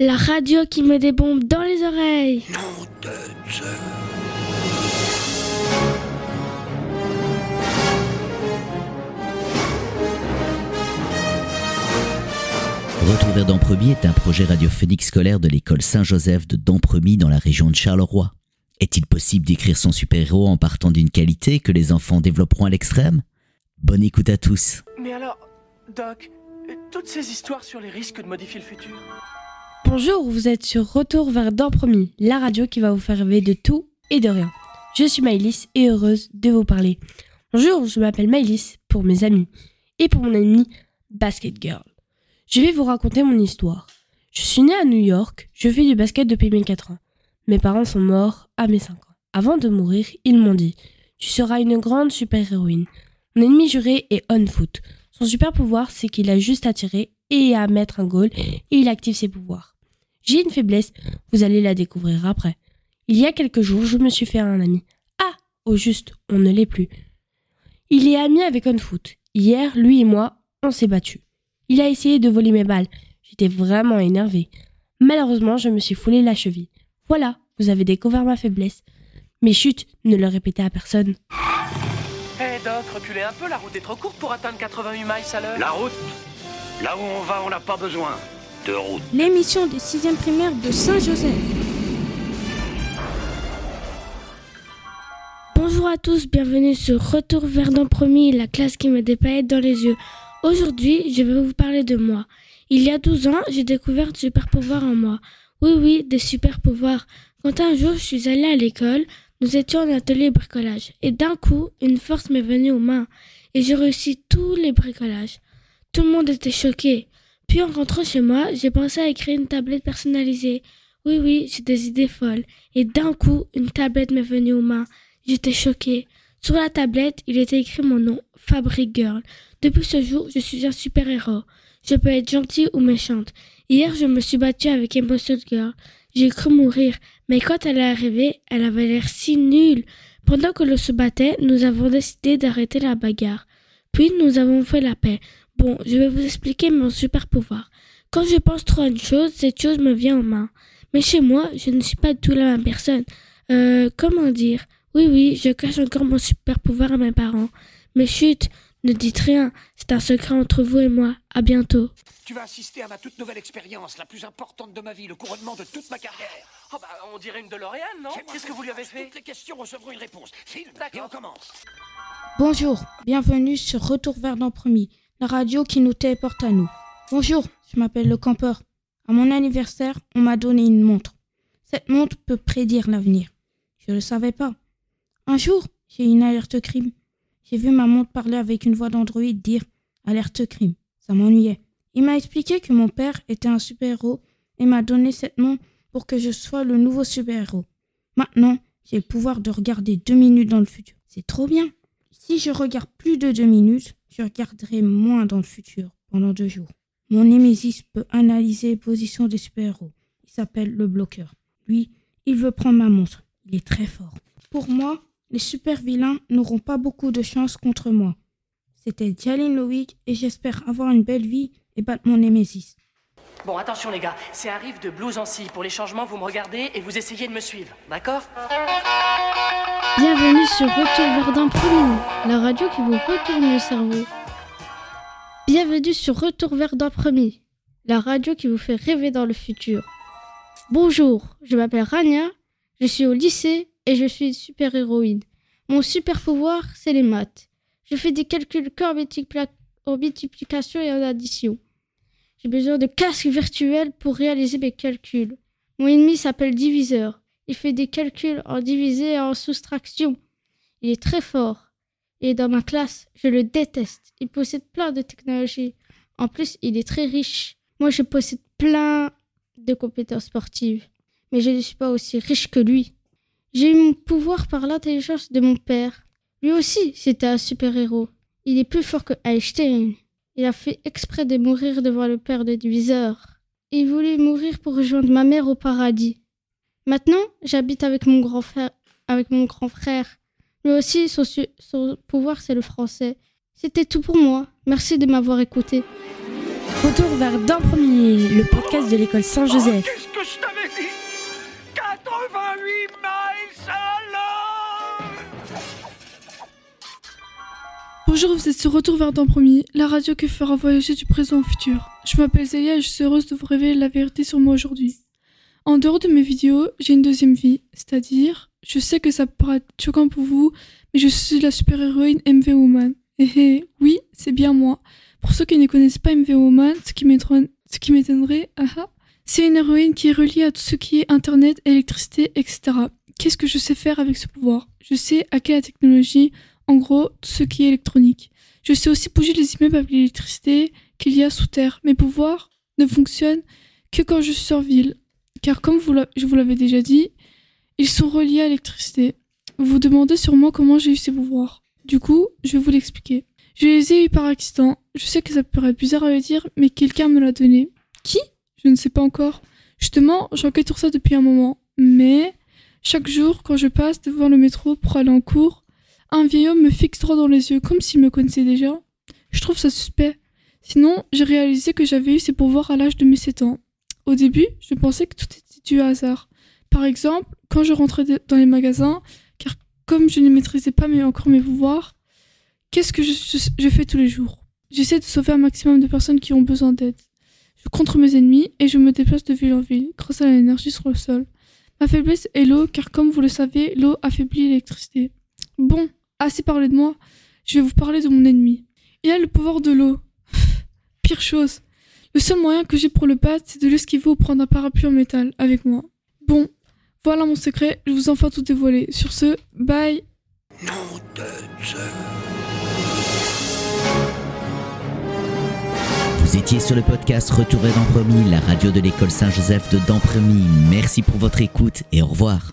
La radio qui met des bombes dans les oreilles. Nom de Dieu. Retour vers Dampremy est un projet radiophonique scolaire de l'école Saint-Joseph de Dampremy dans la région de Charleroi. Est-il possible d'écrire son super-héros en partant d'une qualité que les enfants développeront à l'extrême? Bonne écoute à tous. Mais alors, Doc, toutes ces histoires sur les risques de modifier le futur? Bonjour, vous êtes sur Retour vers Dampremy, la radio qui va vous faire rêver de tout et de rien. Je suis Maëlys et heureuse de vous parler. Bonjour, je m'appelle Maëlys pour mes amis et pour mon amie Basket Girl. Je vais vous raconter mon histoire. Je suis née à New York, je fais du basket depuis mes 4 ans. Mes parents sont morts à mes 5 ans. Avant de mourir, ils m'ont dit Tu seras une grande super-héroïne. Mon ennemi juré est On Foot. Son super pouvoir, c'est qu'il a juste à tirer et à mettre un goal et il active ses pouvoirs. J'ai une faiblesse, vous allez la découvrir après. Il y a quelques jours, je me suis fait un ami. Ah, au juste, on ne l'est plus. Il est ami avec On Foot. Hier, lui et moi, on s'est battus. Il a essayé de voler mes balles. J'étais vraiment énervée. Malheureusement, je me suis foulé la cheville. Voilà, vous avez découvert ma faiblesse. Mais chut, ne le répétez à personne. Hé Doc, reculez un peu, la route est trop courte pour atteindre 88 miles à l'heure. La route Là où on va, on n'a pas besoin de. L'émission des 6e primaires de Saint-Joseph. Bonjour à tous, bienvenue sur Retour vers Dampremy, la classe qui me dépaille dans les yeux. Aujourd'hui, je vais vous parler de moi. Il y a 12 ans, j'ai découvert des super pouvoirs en moi. Oui, oui, des super pouvoirs. Quand un jour je suis allée à l'école, nous étions en atelier bricolage. Et d'un coup, une force m'est venue aux mains. Et j'ai réussi tous les bricolages. Tout le monde était choqué. Puis en rentrant chez moi, j'ai pensé à écrire une tablette personnalisée. Oui, oui, j'ai des idées folles. Et d'un coup, une tablette m'est venue aux mains. J'étais choquée. Sur la tablette, il était écrit mon nom, Fabric Girl. Depuis ce jour, je suis un super-héros. Je peux être gentille ou méchante. Hier, je me suis battue avec Emotion Girl. J'ai cru mourir, mais quand elle est arrivée, elle avait l'air si nulle. Pendant que l'on se battait, nous avons décidé d'arrêter la bagarre. Puis nous avons fait la paix. Bon, je vais vous expliquer mon super pouvoir. Quand je pense trop à une chose, cette chose me vient en main. Mais chez moi, je ne suis pas du tout la même personne. Euh, comment dire? Oui, oui, je cache encore mon super pouvoir à mes parents. Mais chut, ne dites rien, c'est un secret entre vous et moi. À bientôt. Tu vas assister à ma toute nouvelle expérience, la plus importante de ma vie, le couronnement de toute ma carrière. Oh bah, on dirait une DeLorean, non? Qu'est-ce que vous lui avez fait? Toutes les questions recevront une réponse. Filme, et on commence. Bonjour, bienvenue sur Retour vers Dampremy, la radio qui nous téléporte à nous. Bonjour, je m'appelle le campeur. À mon anniversaire, on m'a donné une montre. Cette montre peut prédire l'avenir. Je ne le savais pas. Un jour, j'ai eu une alerte crime. J'ai vu ma montre parler avec une voix d'Android dire alerte crime. Ça m'ennuyait. Il m'a expliqué que mon père était un super-héros et m'a donné cette montre pour que je sois le nouveau super-héros. Maintenant, j'ai le pouvoir de regarder deux minutes dans le futur. C'est trop bien. Si je regarde plus de deux minutes, je regarderai moins dans le futur pendant deux jours. Mon Némésis peut analyser les positions des super-héros. Il s'appelle le bloqueur. Lui, il veut prendre ma montre. Il est très fort. Pour moi, les super-vilains n'auront pas beaucoup de chance contre moi. C'était Jalin Lowick et j'espère avoir une belle vie et battre mon Némésis. Bon, attention les gars, c'est un riff de blues en scie. Pour les changements, vous me regardez et vous essayez de me suivre, d'accord? Bienvenue sur Retour vers Dampremy, la radio qui vous retourne le cerveau. Bienvenue sur Retour vers Dampremy, la radio qui vous fait rêver dans le futur. Bonjour, je m'appelle Rania, je suis au lycée et je suis super-héroïne. Mon super pouvoir, c'est les maths. Je fais des calculs qu'en multiplication et en addition. J'ai besoin de casques virtuels pour réaliser mes calculs. Mon ennemi s'appelle Diviseur. Il fait des calculs en divisé et en soustraction. Il est très fort. Et dans ma classe, je le déteste. Il possède plein de technologies. En plus, il est très riche. Moi, je possède plein de compétences sportives. Mais je ne suis pas aussi riche que lui. J'ai eu mon pouvoir par l'intelligence de mon père. Lui aussi, c'était un super-héros. Il est plus fort que Einstein. Il a fait exprès de mourir devant le père de Diviseur. Il voulait mourir pour rejoindre ma mère au paradis. Maintenant, j'habite avec mon grand frère. Avec mon grand frère. Lui aussi, son, pouvoir, c'est le français. C'était tout pour moi. Merci de m'avoir écouté. Retour vers d'un premier, le podcast de l'école Saint-Joseph. Qu'est-ce que je t'avais dit? 88 miles à l'heure Bonjour, vous êtes sur Retour vers d'un premier, la radio qui fera voyager du présent au futur. Je m'appelle Zélia et je suis heureuse de vous révéler la vérité sur moi aujourd'hui. En dehors de mes vidéos, j'ai une deuxième vie, c'est-à-dire, je sais que ça paraît choquant pour vous, mais je suis la super-héroïne MV Woman. Et hé, oui, c'est bien moi. Pour ceux qui ne connaissent pas MV Woman, ce qui m'étonnerait, ce qui m'étonnerait, ah ah, c'est une héroïne qui est reliée à tout ce qui est internet, électricité, etc. Qu'est-ce que je sais faire avec ce pouvoir? Je sais hacker la technologie, en gros, tout ce qui est électronique. Je sais aussi bouger les immeubles avec l'électricité qu'il y a sous terre. Mes pouvoirs ne fonctionnent que quand je suis sur ville. Car comme je vous l'avais déjà dit, ils sont reliés à l'électricité. Vous vous demandez sûrement comment j'ai eu ces pouvoirs. Du coup, je vais vous l'expliquer. Je les ai eus par accident. Je sais que ça peut paraître bizarre à le dire, mais quelqu'un me l'a donné. Qui? Je ne sais pas encore. Justement, j'enquête sur ça depuis un moment. Mais, chaque jour, quand je passe devant le métro pour aller en cours, un vieil homme me fixe droit dans les yeux, comme s'il me connaissait déjà. Je trouve ça suspect. Sinon, j'ai réalisé que j'avais eu ces pouvoirs à l'âge de mes 7 ans. Au début, je pensais que tout était dû au hasard. Par exemple, quand je rentrais dans les magasins, car comme je ne maîtrisais pas encore mes pouvoirs, qu'est-ce que je, je- je fais tous les jours? J'essaie de sauver un maximum de personnes qui ont besoin d'aide. Je contre mes ennemis et je me déplace de ville en ville grâce à l'énergie sur le sol. Ma faiblesse est l'eau, car comme vous le savez, l'eau affaiblit l'électricité. Bon, assez parlé de moi, je vais vous parler de mon ennemi. Il a le pouvoir de l'eau. Pire chose. Le seul moyen que j'ai pour le battre, c'est de l'esquiver ou prendre un parapluie en métal avec moi. Bon, voilà mon secret, je vous enfin tout dévoilé. Sur ce, bye Vous étiez sur le podcast Retour vers Dampremy, la radio de l'école Saint-Joseph de Dampremy. Merci pour votre écoute et au revoir.